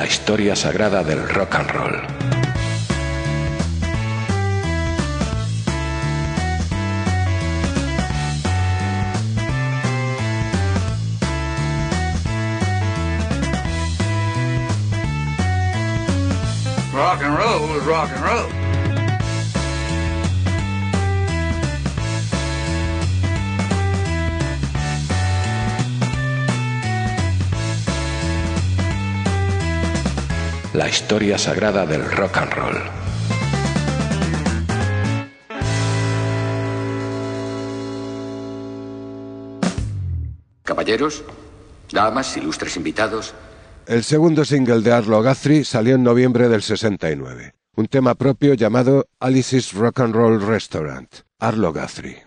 la historia sagrada del rock and roll. Rock and roll is rock and roll. la historia sagrada del rock and roll. Caballeros, damas, invitados. El segundo single de Arlo Guthrie salió en noviembre del 69, un tema propio llamado Alice's Rock and Roll Restaurant, Arlo Guthrie.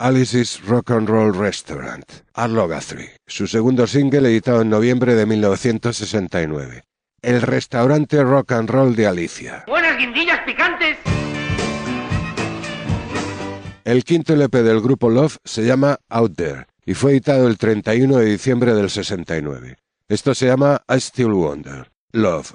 Alice's Rock and Roll Restaurant, Arlo Guthrie, su segundo single editado en noviembre de 1969. El restaurante rock and roll de Alicia. Buenas guindillas picantes. El quinto LP del grupo Love se llama Out There y fue editado el 31 de diciembre del 69. Esto se llama I Still Wonder. Love.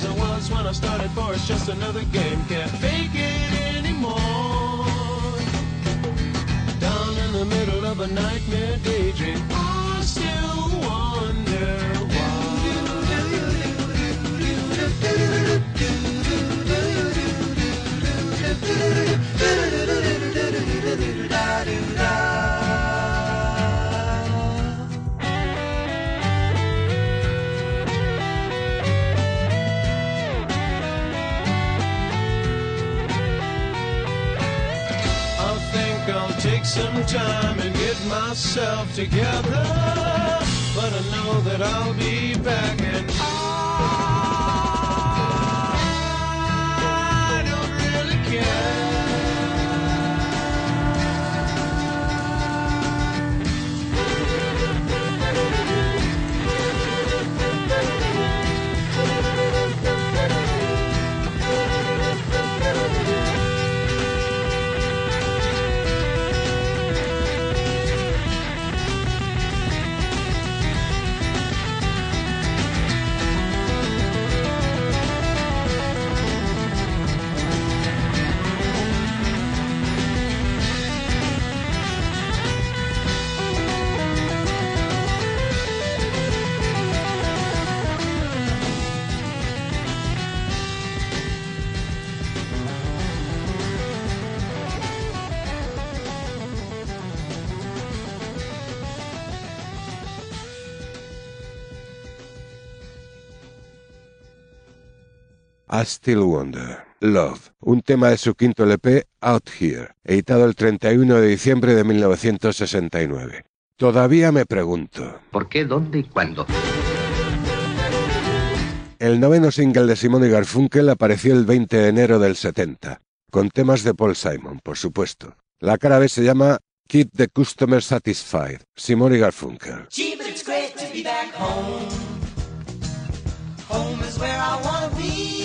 As I was when I started, for it's just another game. Can't fake it anymore. Down in the middle of a nightmare daydream, I still wonder I some time and get myself together. But I know that I'll be back I Still Wonder. Love, un tema de su quinto LP, Out Here, editado el 31 de diciembre de 1969. Todavía me pregunto. ¿Por qué, dónde y cuándo? El noveno single de Simon y Garfunkel apareció el 20 de enero del 70, con temas de Paul Simon, por supuesto. La cara B se llama Keep the Customer Satisfied, Simon y Garfunkel. Gee, but it's great to be back home. Home is where I wanna be.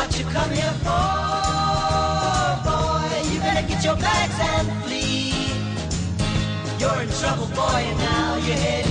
What you come here for, boy. You better get your bags and flee. You're in trouble, boy, and now you're heading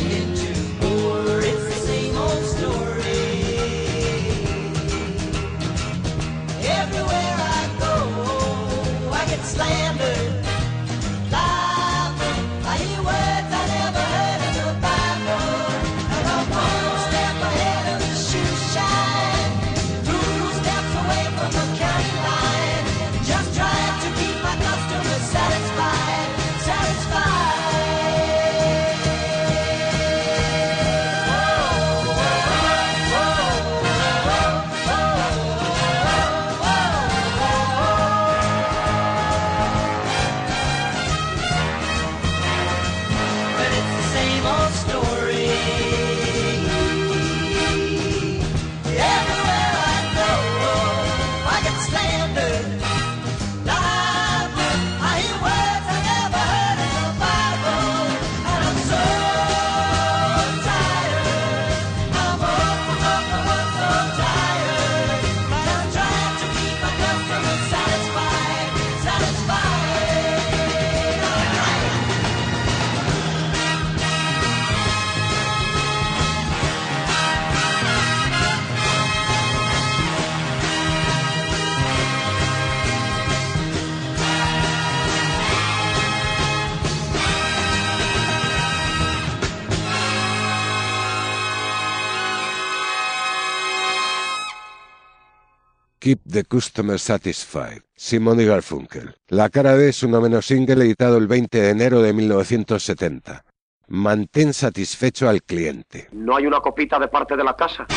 the Customer Satisfied, Simon Garfunkel. La cara B es un ameno single editado el 20 de enero de 1970. Mantén satisfecho al cliente. ¿No hay una copita de parte de la casa?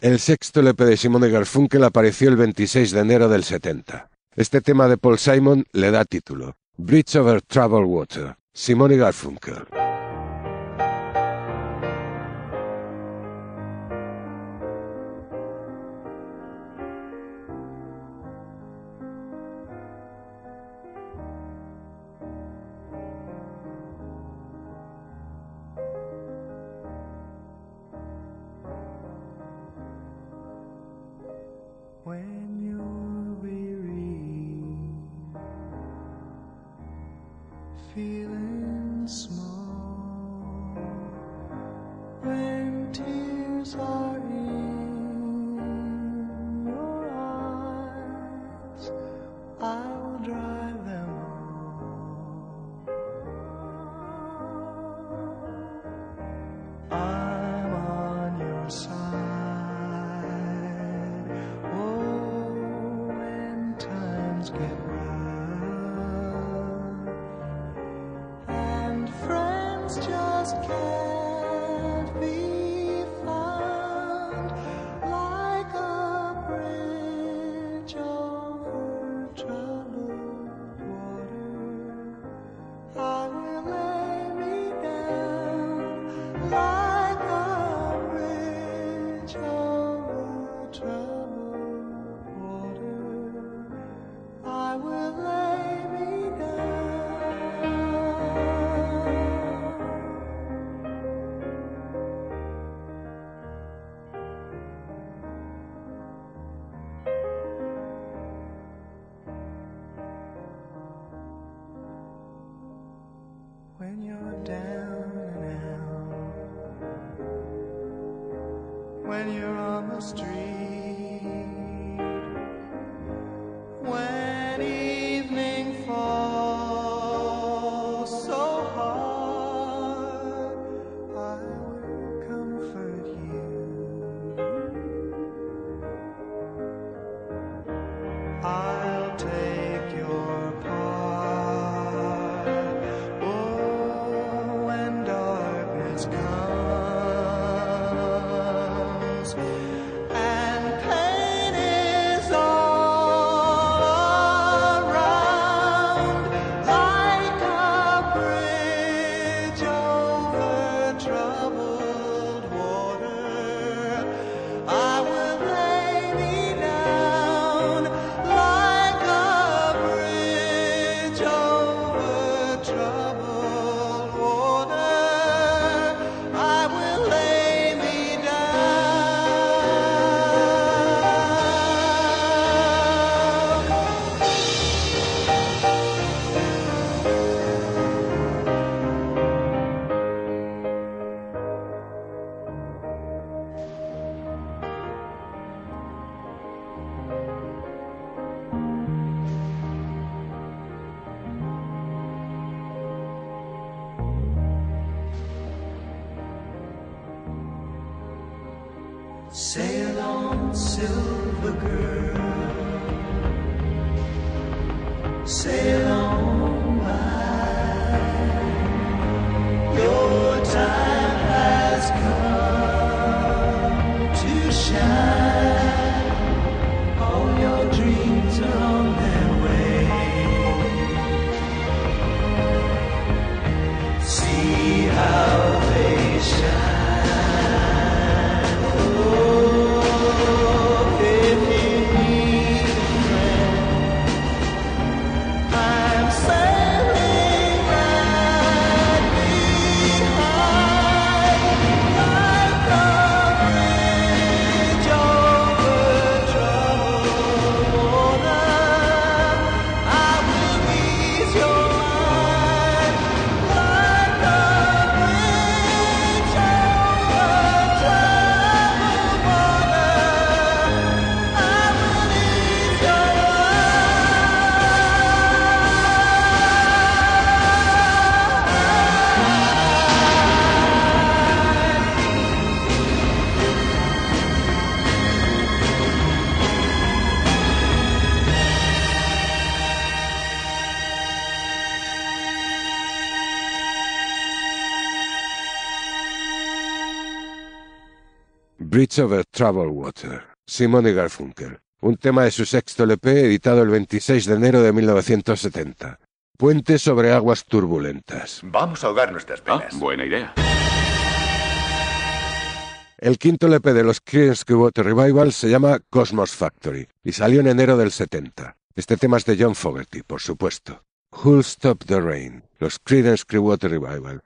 El sexto LP de Simon Garfunkel apareció el 26 de enero del 70. Este tema de Paul Simon le da título. Bridge over Troubled Water, Simon Garfunkel. stars are Bridge over Troubled Water, Simon y Garfunkel, un tema de su sexto LP editado el 26 de enero de 1970. Puente sobre aguas turbulentas. Vamos a ahogar nuestras Ah, penas. buena idea. El quinto LP de los Creedence Clearwater Revival se llama Cosmos Factory y salió en enero del 70. Este tema es de John Fogerty, por supuesto. Who'll Stop the Rain, los Creedence Clearwater Revival.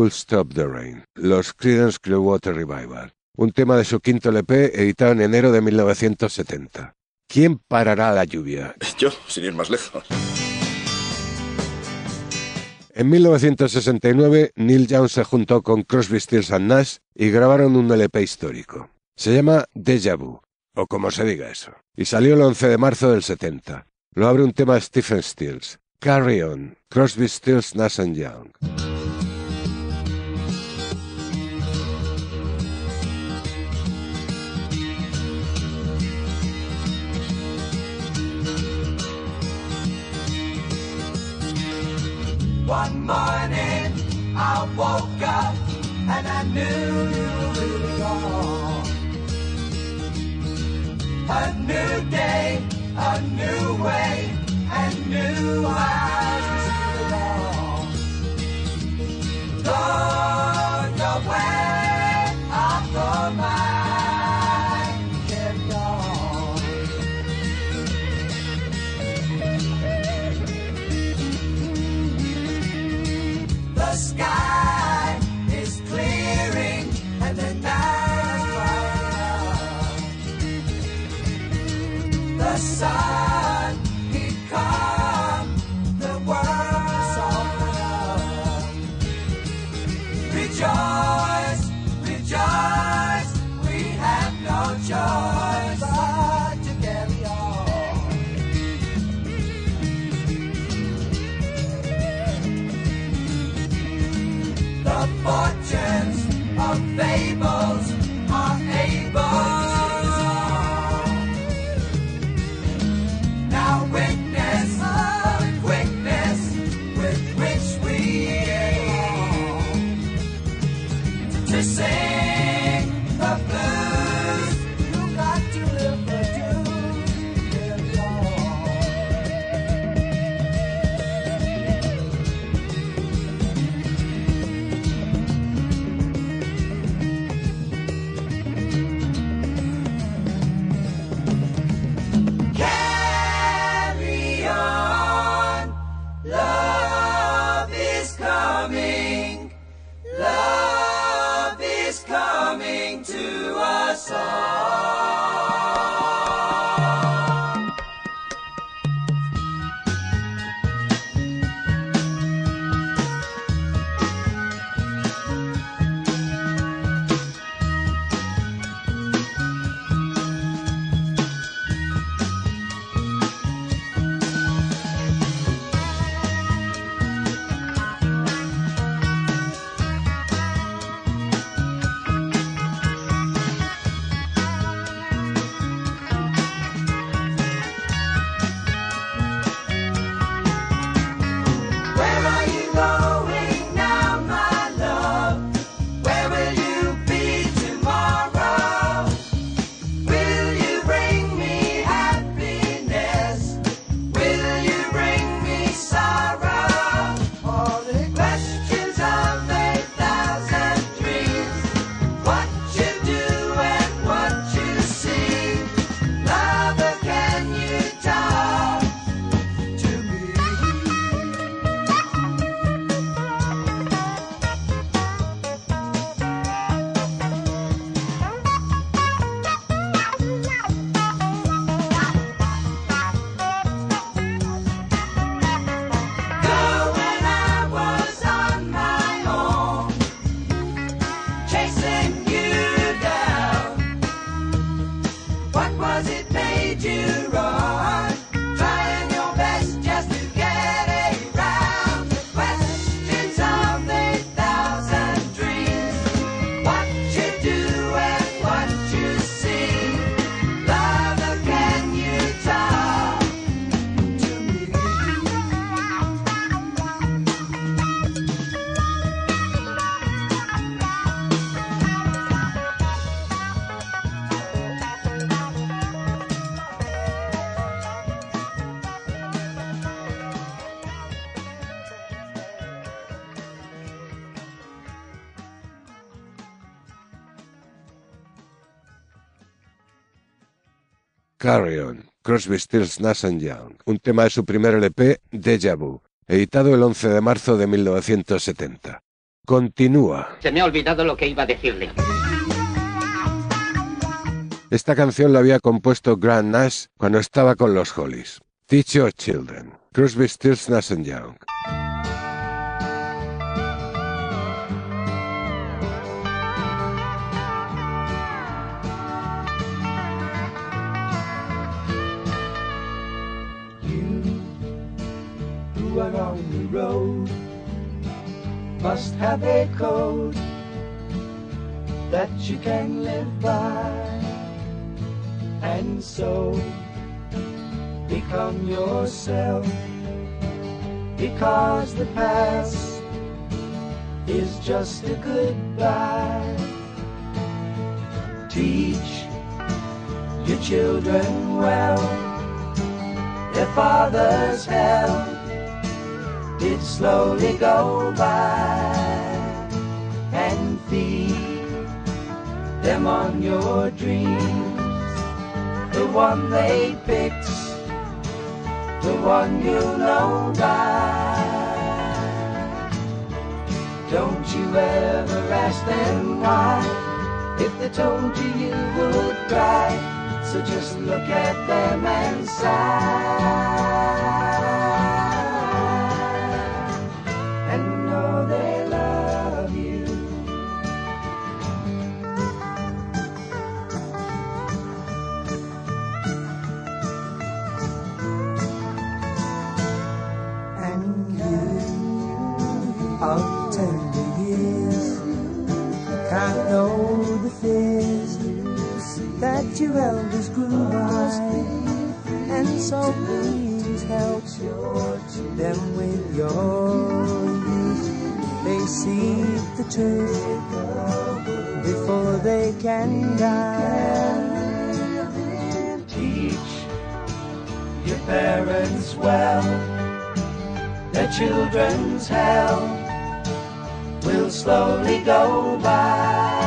Who'll Stop the Rain, los Creedence Clearwater Revival, un tema de su quinto LP editado en enero de 1970. ¿Quién parará la lluvia? Yo, sin ir más lejos. En 1969, Neil Young se juntó con Crosby, Stills and Nash y grabaron un LP histórico. Se llama Deja Vu, o como se diga eso, y salió el 11 de marzo del 70. Lo abre un tema de Stephen Stills, Carry On, Crosby, Stills, Nash and Young. One morning I woke up and I knew you were gone. A new day, a new way, and new eyes to it side. Carry On, Crosby, Stills, Nash Young, un tema de su primer LP, Deja Vu, editado el 11 de marzo de 1970. Continúa. Se me ha olvidado lo que iba a decirle. Esta canción la había compuesto Grant Nash cuando estaba con los Hollies. Teach Your Children, Crosby, Stills, Nash Young. Must have a code that you can live by. And so become yourself because the past is just a goodbye. Teach your children well their father's hell did slowly go by and feed them on your dreams. The one they picked, the one you know by. Don't you ever ask them why, if they told you you would cry. So just look at them and sigh. Your elders grew by, and so please help them with your youth. They see the truth before they can die. Teach your parents well, their children's hell will slowly go by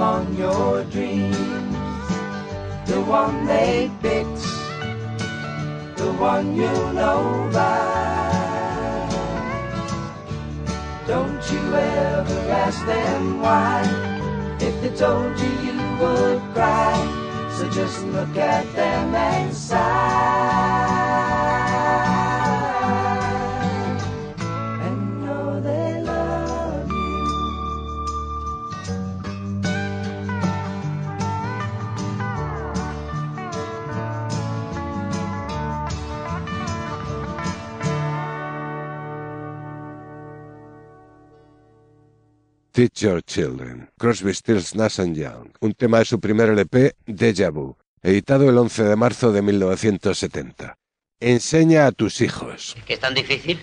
on your dreams. The one they picked, the one you know by. Don't you ever ask them why. If they told you, you would cry. So just look at them and sigh. Teach Your Children, Crosby, Stills, Nash Young, un tema de su primer LP, Deja Vu, editado el 11 de marzo de 1970. Enseña a tus hijos. ¿Que es tan difícil?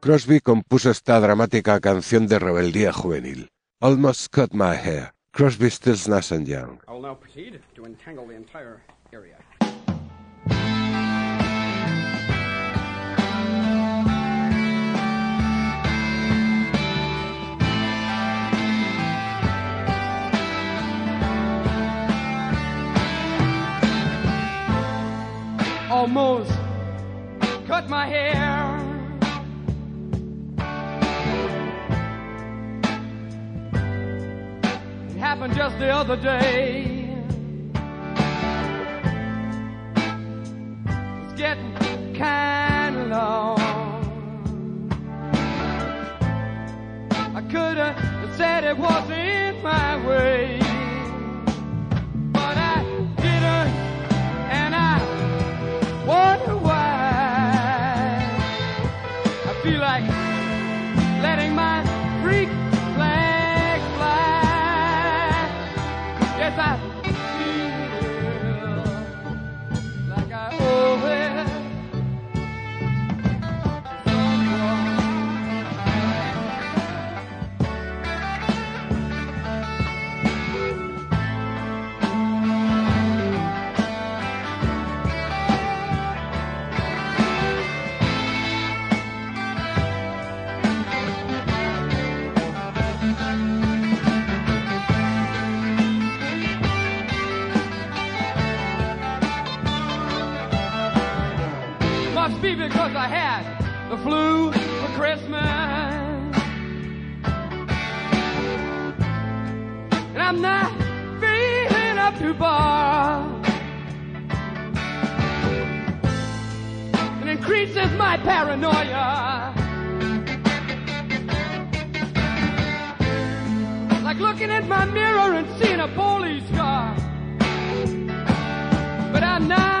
Crosby compuso esta dramática canción de rebeldía juvenil. Almost Cut My Hair, Crosby, Stills, Nash Young. I will now proceed to entangle the entire area. Almost cut my hair. It happened just the other day. It's getting kind of long. I could have said it wasn't my way, the flu for Christmas. And I'm not feeling up to bar. It increases my paranoia. Like looking at my mirror and seeing a police car. But I'm not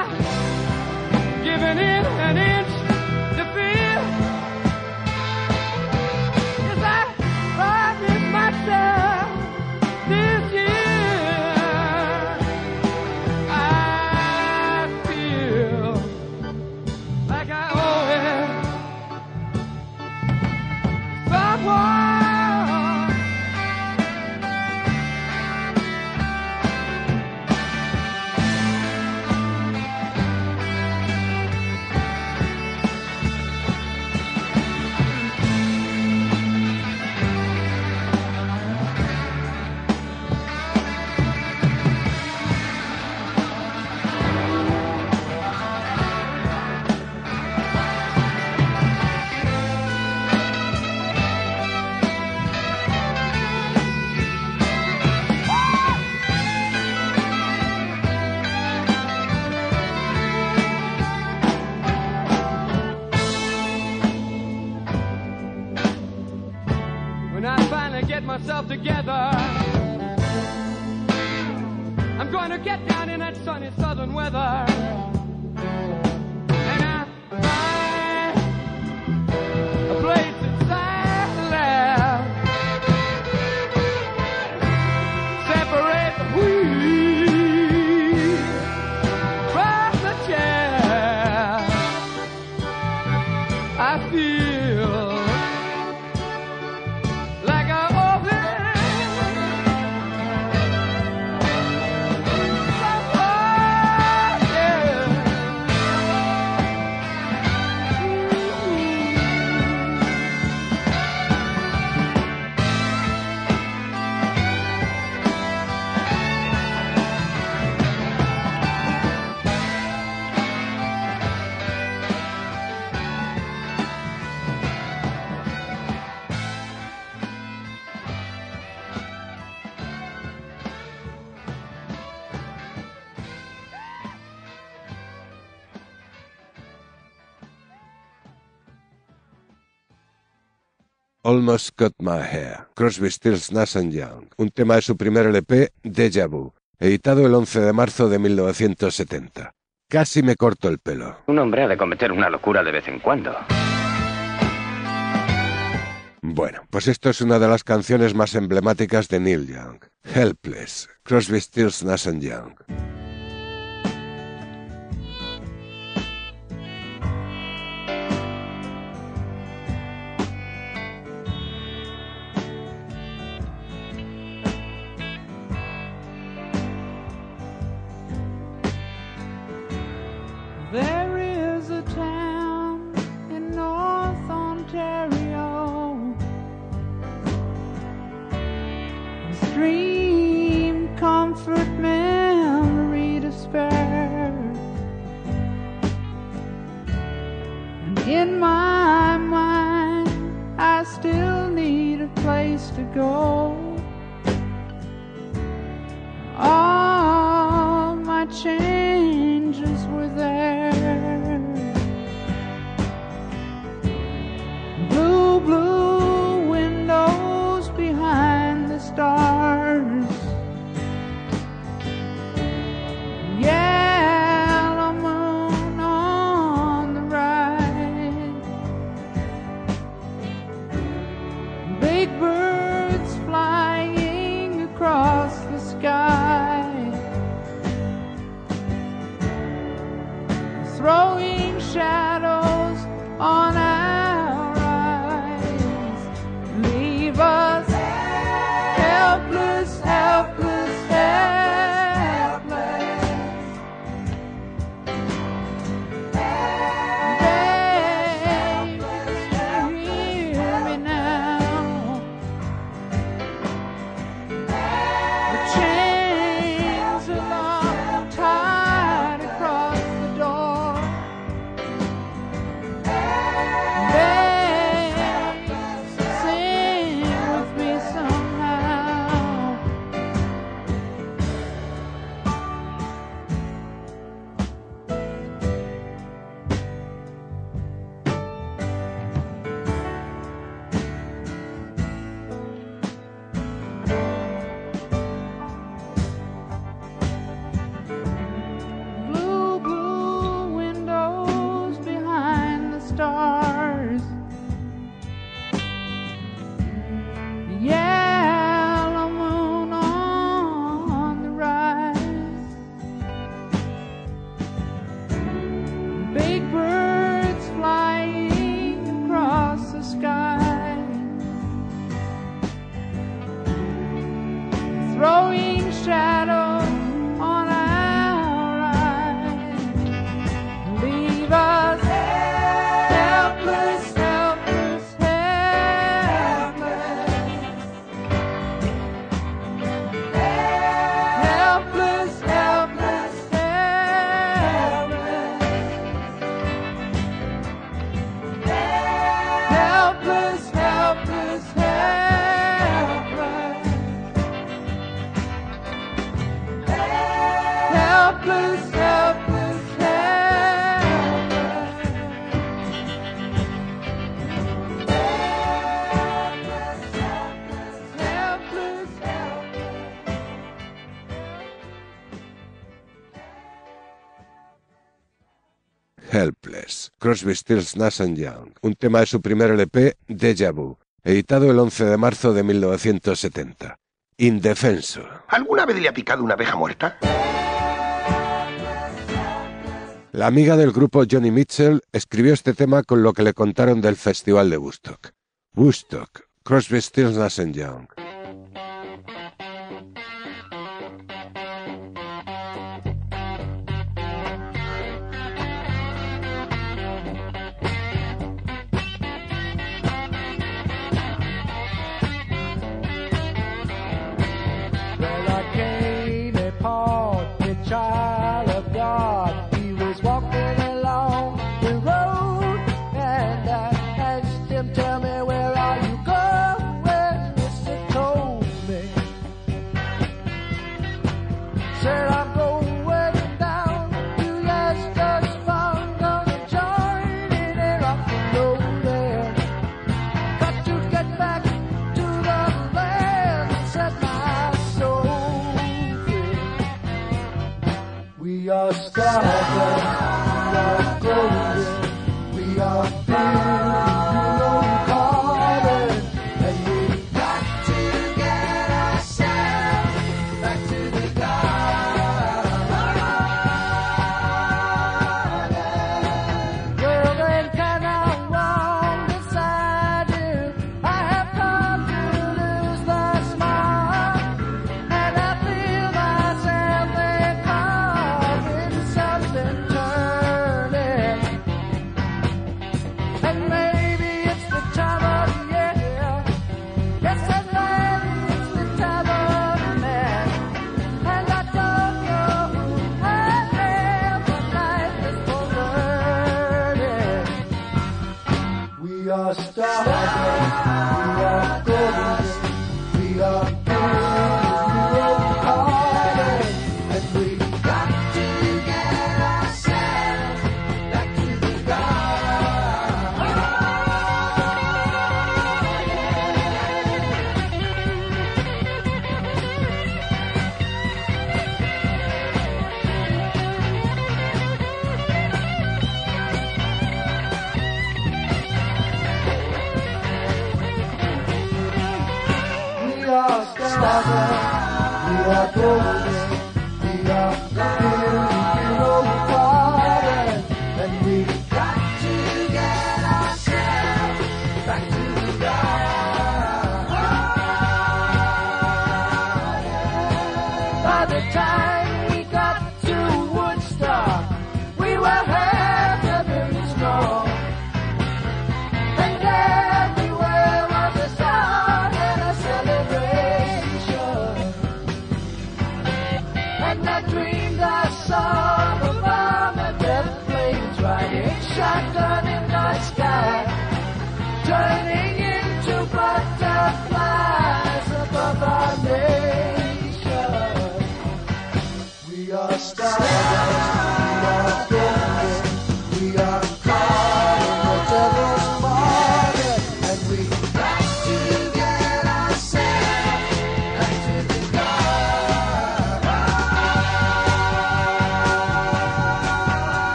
Going to get down in that sunny southern weather. Almost Cut My Hair, Crosby, Stills, Nash Young, un tema de su primer LP, Deja Vu, editado el 11 de marzo de 1970. Casi me corto el pelo. Un hombre ha de cometer una locura de vez en cuando. Bueno, pues esto es una de las canciones más emblemáticas de Neil Young. Helpless, Crosby, Stills, Nash Young. Crosby, Stills, Nash Young, un tema de su primer LP, Deja Vu, editado el 11 de marzo de 1970. Indefenso. ¿Alguna vez le ha picado una abeja muerta? La amiga del grupo Johnny Mitchell escribió este tema con lo que le contaron del Festival de Woodstock. Woodstock, Crosby, Stills, Nash Young.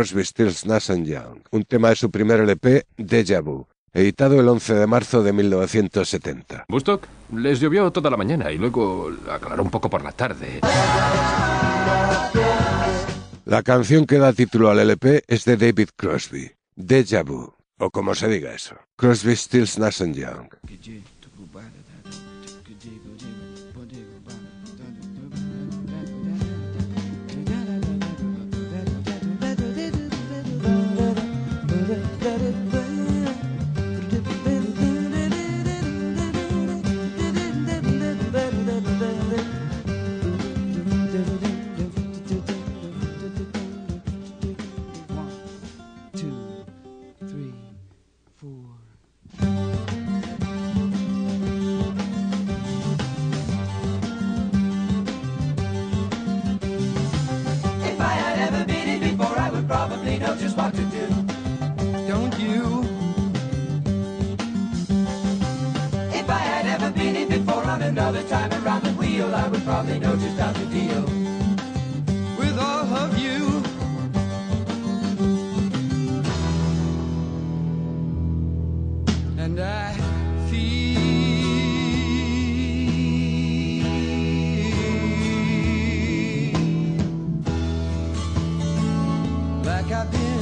Crosby, Stills, Nash Young, un tema de su primer LP, Deja Vu, editado el 11 de marzo de 1970. ¿Bustock? Les llovió toda la mañana y luego aclaró un poco por la tarde. La canción que da título al LP es de David Crosby, Deja Vu, o como se diga eso, Crosby, Stills, Nash Young. What to do. Don't you? If I had ever been it before on another time around the wheel, I would probably know just how to deal with all of you. And I feel like I've been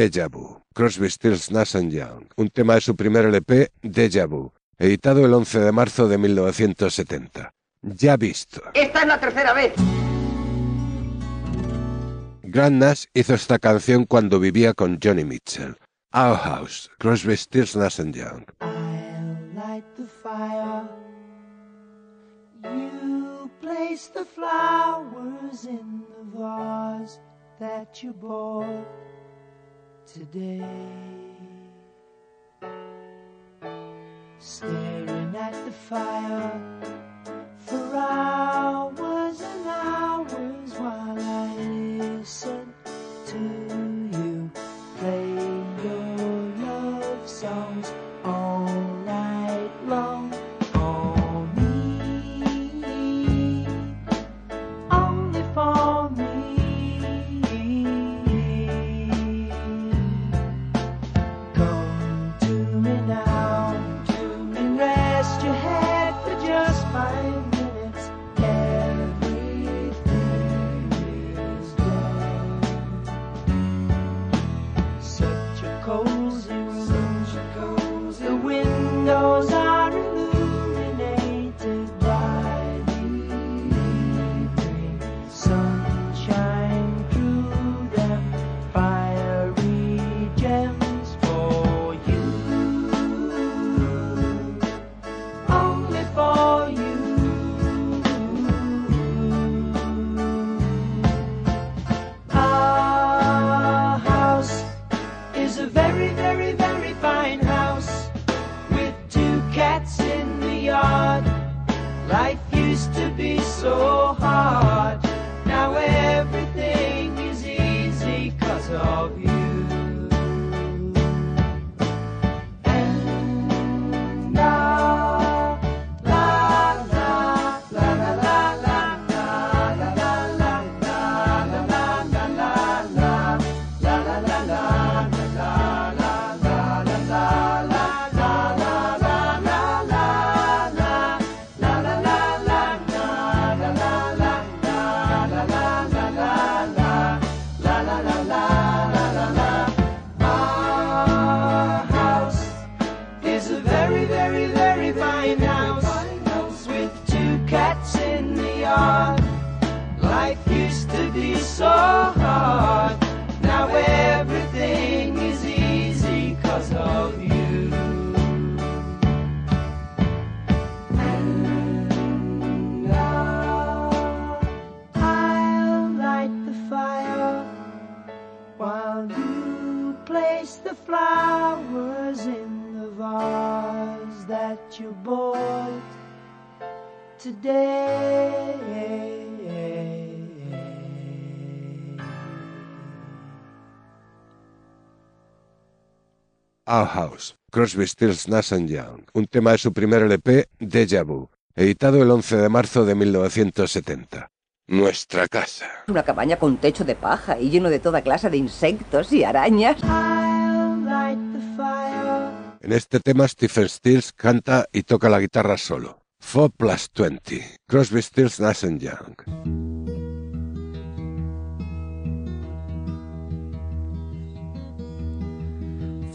Deja Vu, Crosby, Stills, Nash Young, un tema de su primer LP, Deja Vu, editado el 11 de marzo de 1970. Ya visto. Esta es la tercera vez. Grant Nash hizo esta canción cuando vivía con Johnny Mitchell. Our House, Crosby, Stills, Nash Young. light the fire. You place the flowers in the vase that you bought today. Staring at the fire for hours and hours while I listen to today. Our House, Crosby, Stills, Nash Young, un tema de su primer LP, Deja Vu, editado el 11 de marzo de 1970. Nuestra casa. Una cabaña con techo de paja y lleno de toda clase de insectos y arañas. En este tema Stephen Stills canta y toca la guitarra solo. 4 plus 20. Crosby, Stills, Nash and Young.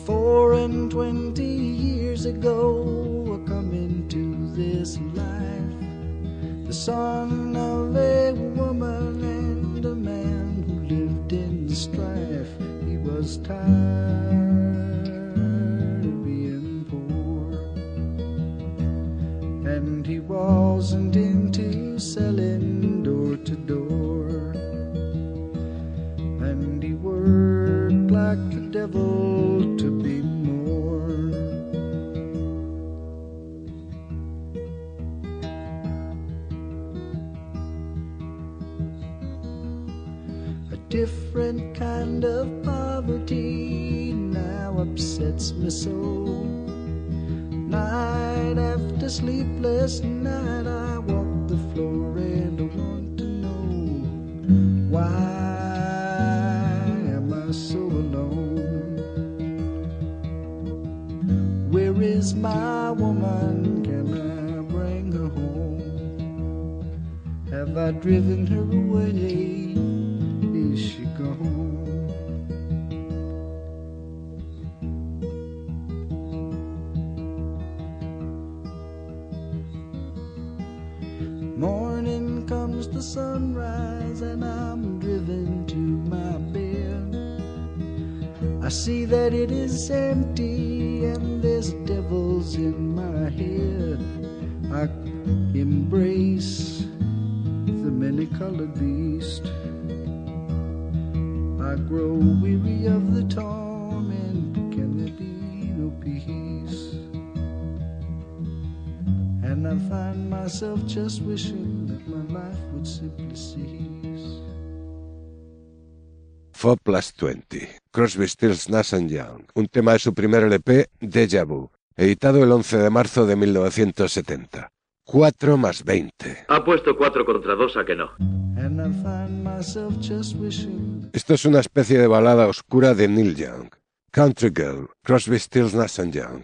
Four and twenty years ago, I come into this life, the son of a woman and a man who lived in strife. He was tired and he wasn't into selling door to door and he worked like the devil to be more. A different kind of poverty now upsets me so. Night after sleepless night, I walk the floor and I want to know why am I so alone? Where is my woman? Can I bring her home? Have I driven her away? The sunrise, and I'm driven to my bed. I see that it is empty, and there's devils in my head. I embrace the many colored beast. I grow weary of the torment. Can there be no peace? And I find myself just wishing 4 plus 20. Crosby, Stills, Nash Young, un tema de su primer LP, Deja Vu, editado el 11 de marzo de 1970. 4 más 20. Ha puesto cuatro contra dos a que no. Esto es una especie de balada oscura de Neil Young. Country Girl, Crosby, Stills, Nash Young.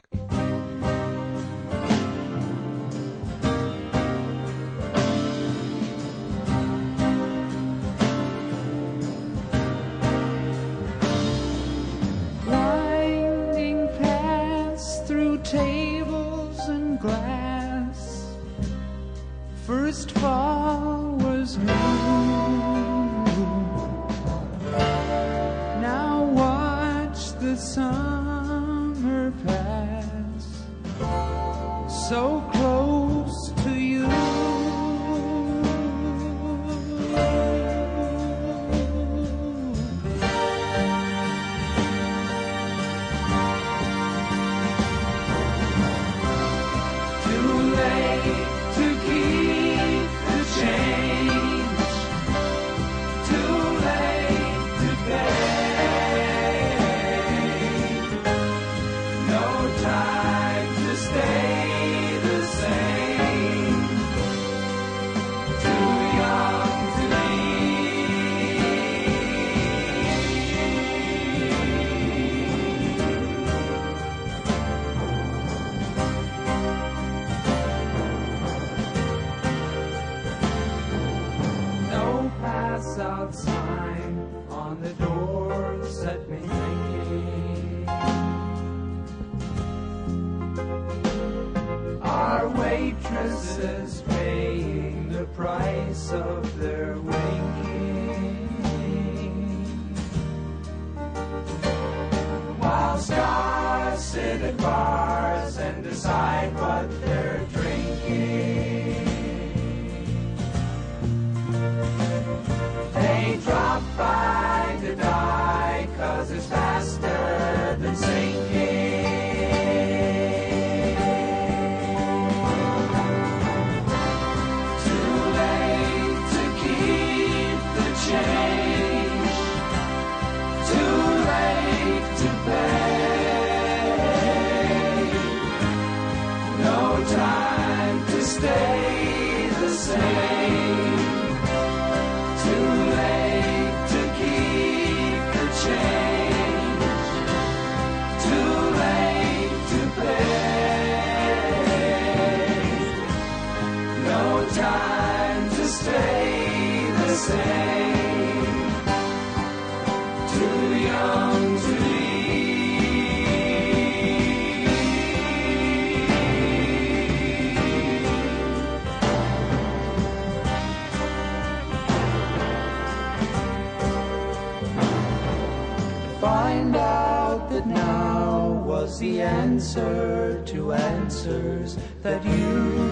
find out that now was the answer to answers that you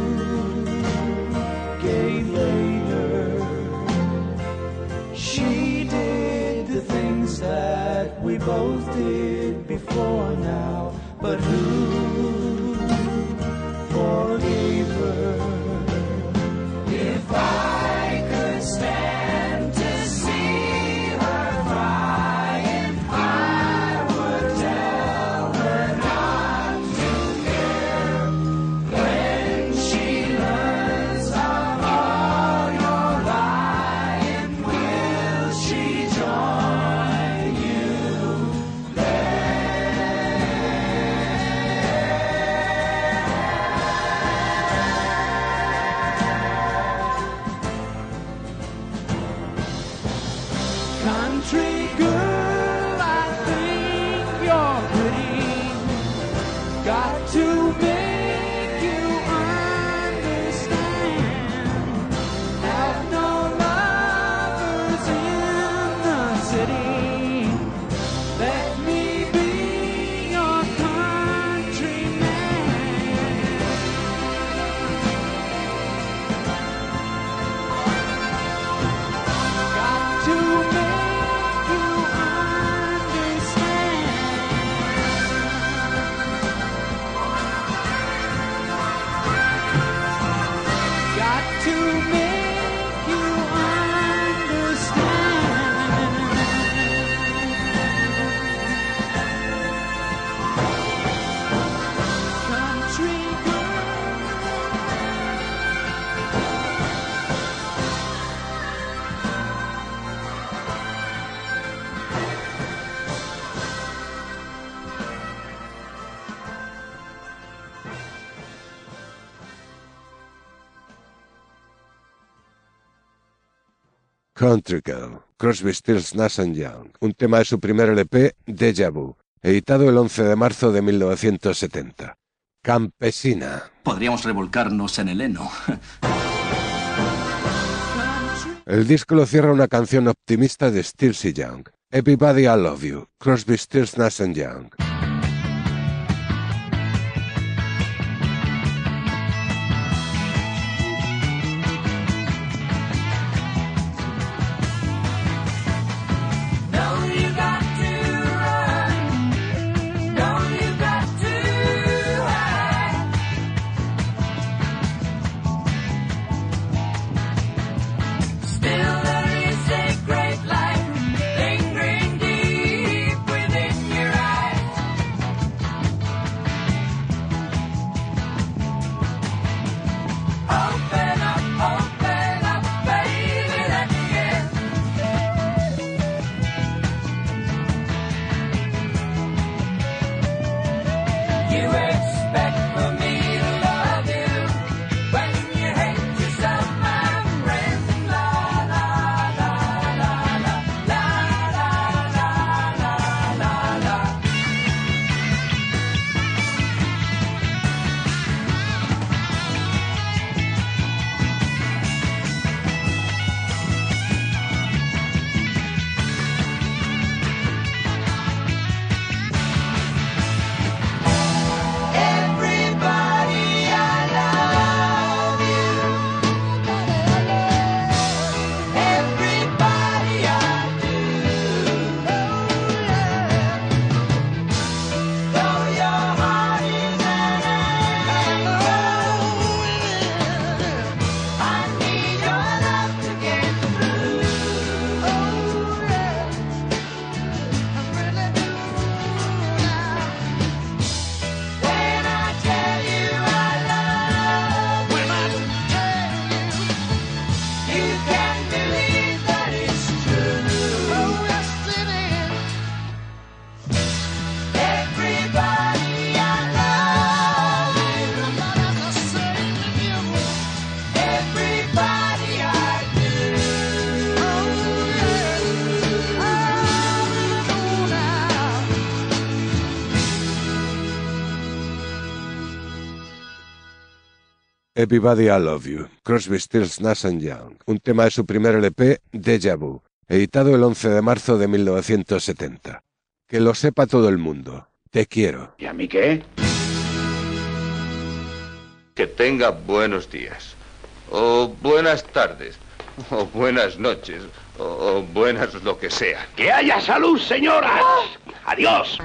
blue. Country Girl, Crosby, Stills, Nash and Young, un tema de su primer LP, Deja Vu, editado el 11 de marzo de 1970. Campesina. Podríamos revolcarnos en el heno. El disco lo cierra una canción optimista de Stills y Young, Everybody I Love You, Crosby, Stills, Nash Young. Everybody I Love You, Crosby, Stills, Nash and Young, un tema de su primer LP, Deja Vu, editado el 11 de marzo de 1970. Que lo sepa todo el mundo. Te quiero. ¿Y a mí qué? Que tenga buenos días. O buenas tardes. O buenas noches. O, o buenas lo que sea. ¡Que haya salud, señoras! ¡Adiós!